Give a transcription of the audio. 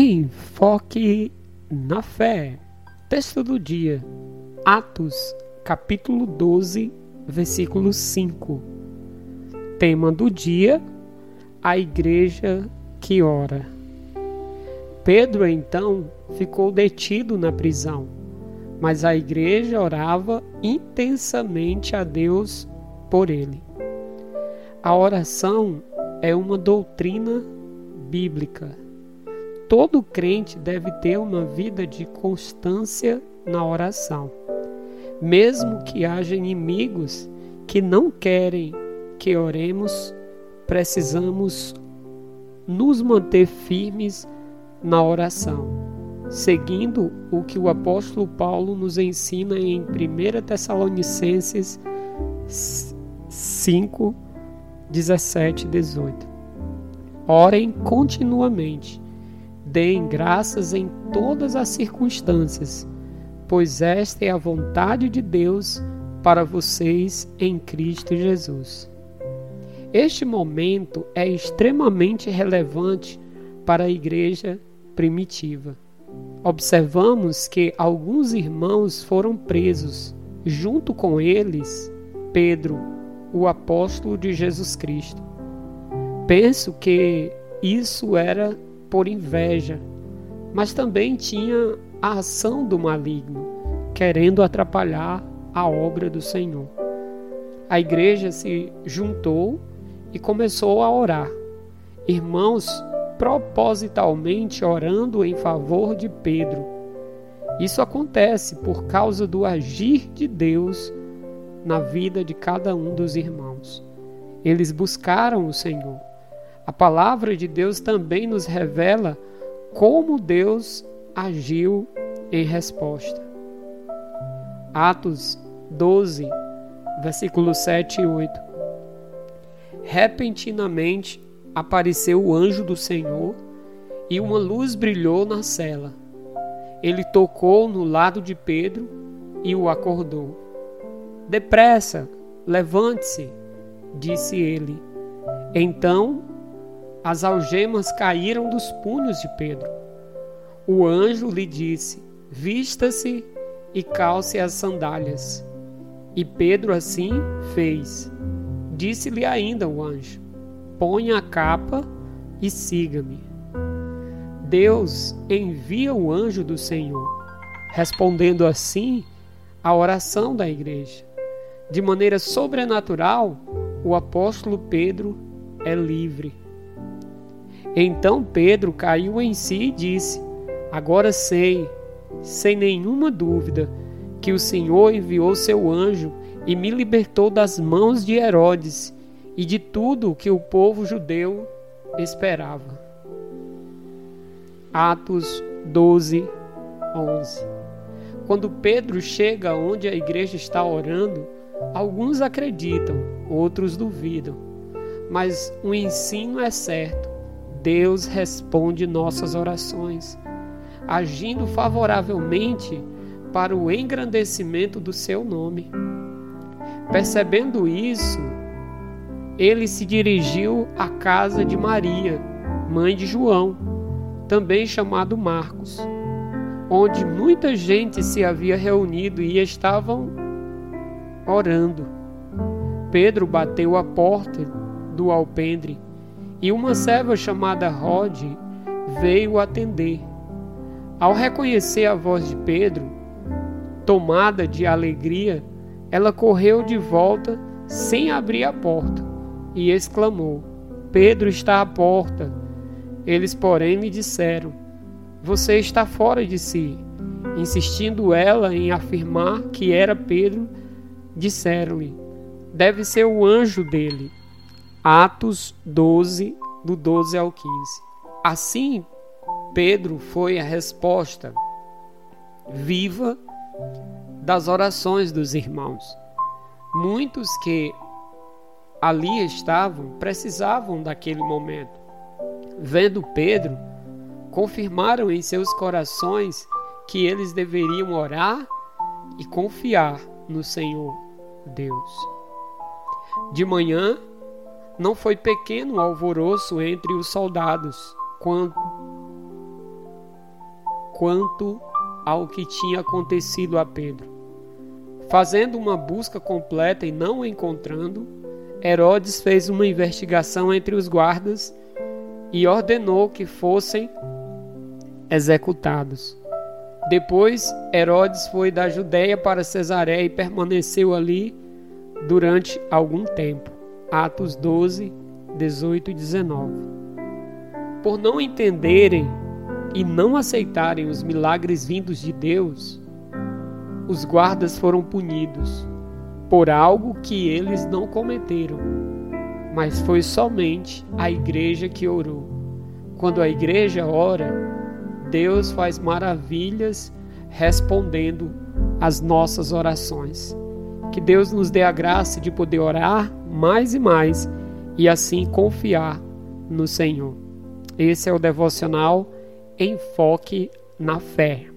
Enfoque na fé. Texto do dia. Atos, capítulo 12, versículo 5. Tema do dia: A igreja que ora. Pedro então ficou detido na prisão, mas a igreja orava intensamente a Deus por ele. A oração é uma doutrina bíblica todo crente deve ter uma vida de constância na oração. Mesmo que haja inimigos que não querem que oremos, precisamos nos manter firmes na oração, seguindo o que o apóstolo Paulo nos ensina em 1 Tessalonicenses 5, 17 e 18. Orem continuamente Deem graças em todas as circunstâncias, pois esta é a vontade de Deus para vocês em Cristo Jesus. Este momento é extremamente relevante para a igreja primitiva. Observamos que alguns irmãos foram presos, junto com eles, Pedro, o apóstolo de Jesus Cristo. Penso que isso era por inveja, mas também tinha a ação do maligno, querendo atrapalhar a obra do Senhor. A igreja se juntou e começou a orar. Irmãos propositalmente orando em favor de Pedro. Isso acontece por causa do agir de Deus na vida de cada um dos irmãos. Eles buscaram o Senhor. A palavra de Deus também nos revela como Deus agiu em resposta. Atos 12, versículos 7 e 8. Repentinamente apareceu o anjo do Senhor e uma luz brilhou na cela. Ele tocou no lado de Pedro e o acordou. Depressa, levante-se, disse ele. Então as algemas caíram dos punhos de Pedro. O anjo lhe disse: Vista-se e calce as sandálias. E Pedro assim fez. Disse-lhe ainda o anjo: Ponha a capa e siga-me. Deus envia o anjo do Senhor, respondendo assim à oração da igreja. De maneira sobrenatural, o apóstolo Pedro é livre. Então Pedro caiu em si e disse: Agora sei, sem nenhuma dúvida, que o Senhor enviou seu anjo e me libertou das mãos de Herodes e de tudo que o povo judeu esperava. Atos 12, 11 Quando Pedro chega onde a igreja está orando, alguns acreditam, outros duvidam, mas o ensino é certo Deus responde nossas orações, agindo favoravelmente para o engrandecimento do seu nome. Percebendo isso, ele se dirigiu à casa de Maria, mãe de João, também chamado Marcos, onde muita gente se havia reunido e estavam orando. Pedro bateu a porta do alpendre e uma serva chamada Rod veio atender. Ao reconhecer a voz de Pedro, tomada de alegria, ela correu de volta sem abrir a porta e exclamou: Pedro está à porta. Eles, porém, lhe disseram: Você está fora de si. Insistindo ela em afirmar que era Pedro, disseram-lhe: Deve ser o anjo dele. Atos 12, do 12 ao 15. Assim, Pedro foi a resposta viva das orações dos irmãos. Muitos que ali estavam precisavam daquele momento. Vendo Pedro, confirmaram em seus corações que eles deveriam orar e confiar no Senhor Deus. De manhã, não foi pequeno o alvoroço entre os soldados, quando, quanto ao que tinha acontecido a Pedro. Fazendo uma busca completa e não encontrando, Herodes fez uma investigação entre os guardas e ordenou que fossem executados. Depois, Herodes foi da Judéia para Cesareia e permaneceu ali durante algum tempo. Atos 12, 18 e 19. Por não entenderem e não aceitarem os milagres vindos de Deus, os guardas foram punidos por algo que eles não cometeram, mas foi somente a igreja que orou. Quando a igreja ora, Deus faz maravilhas respondendo às nossas orações. Que Deus nos dê a graça de poder orar mais e mais e assim confiar no Senhor. Esse é o devocional Enfoque na Fé.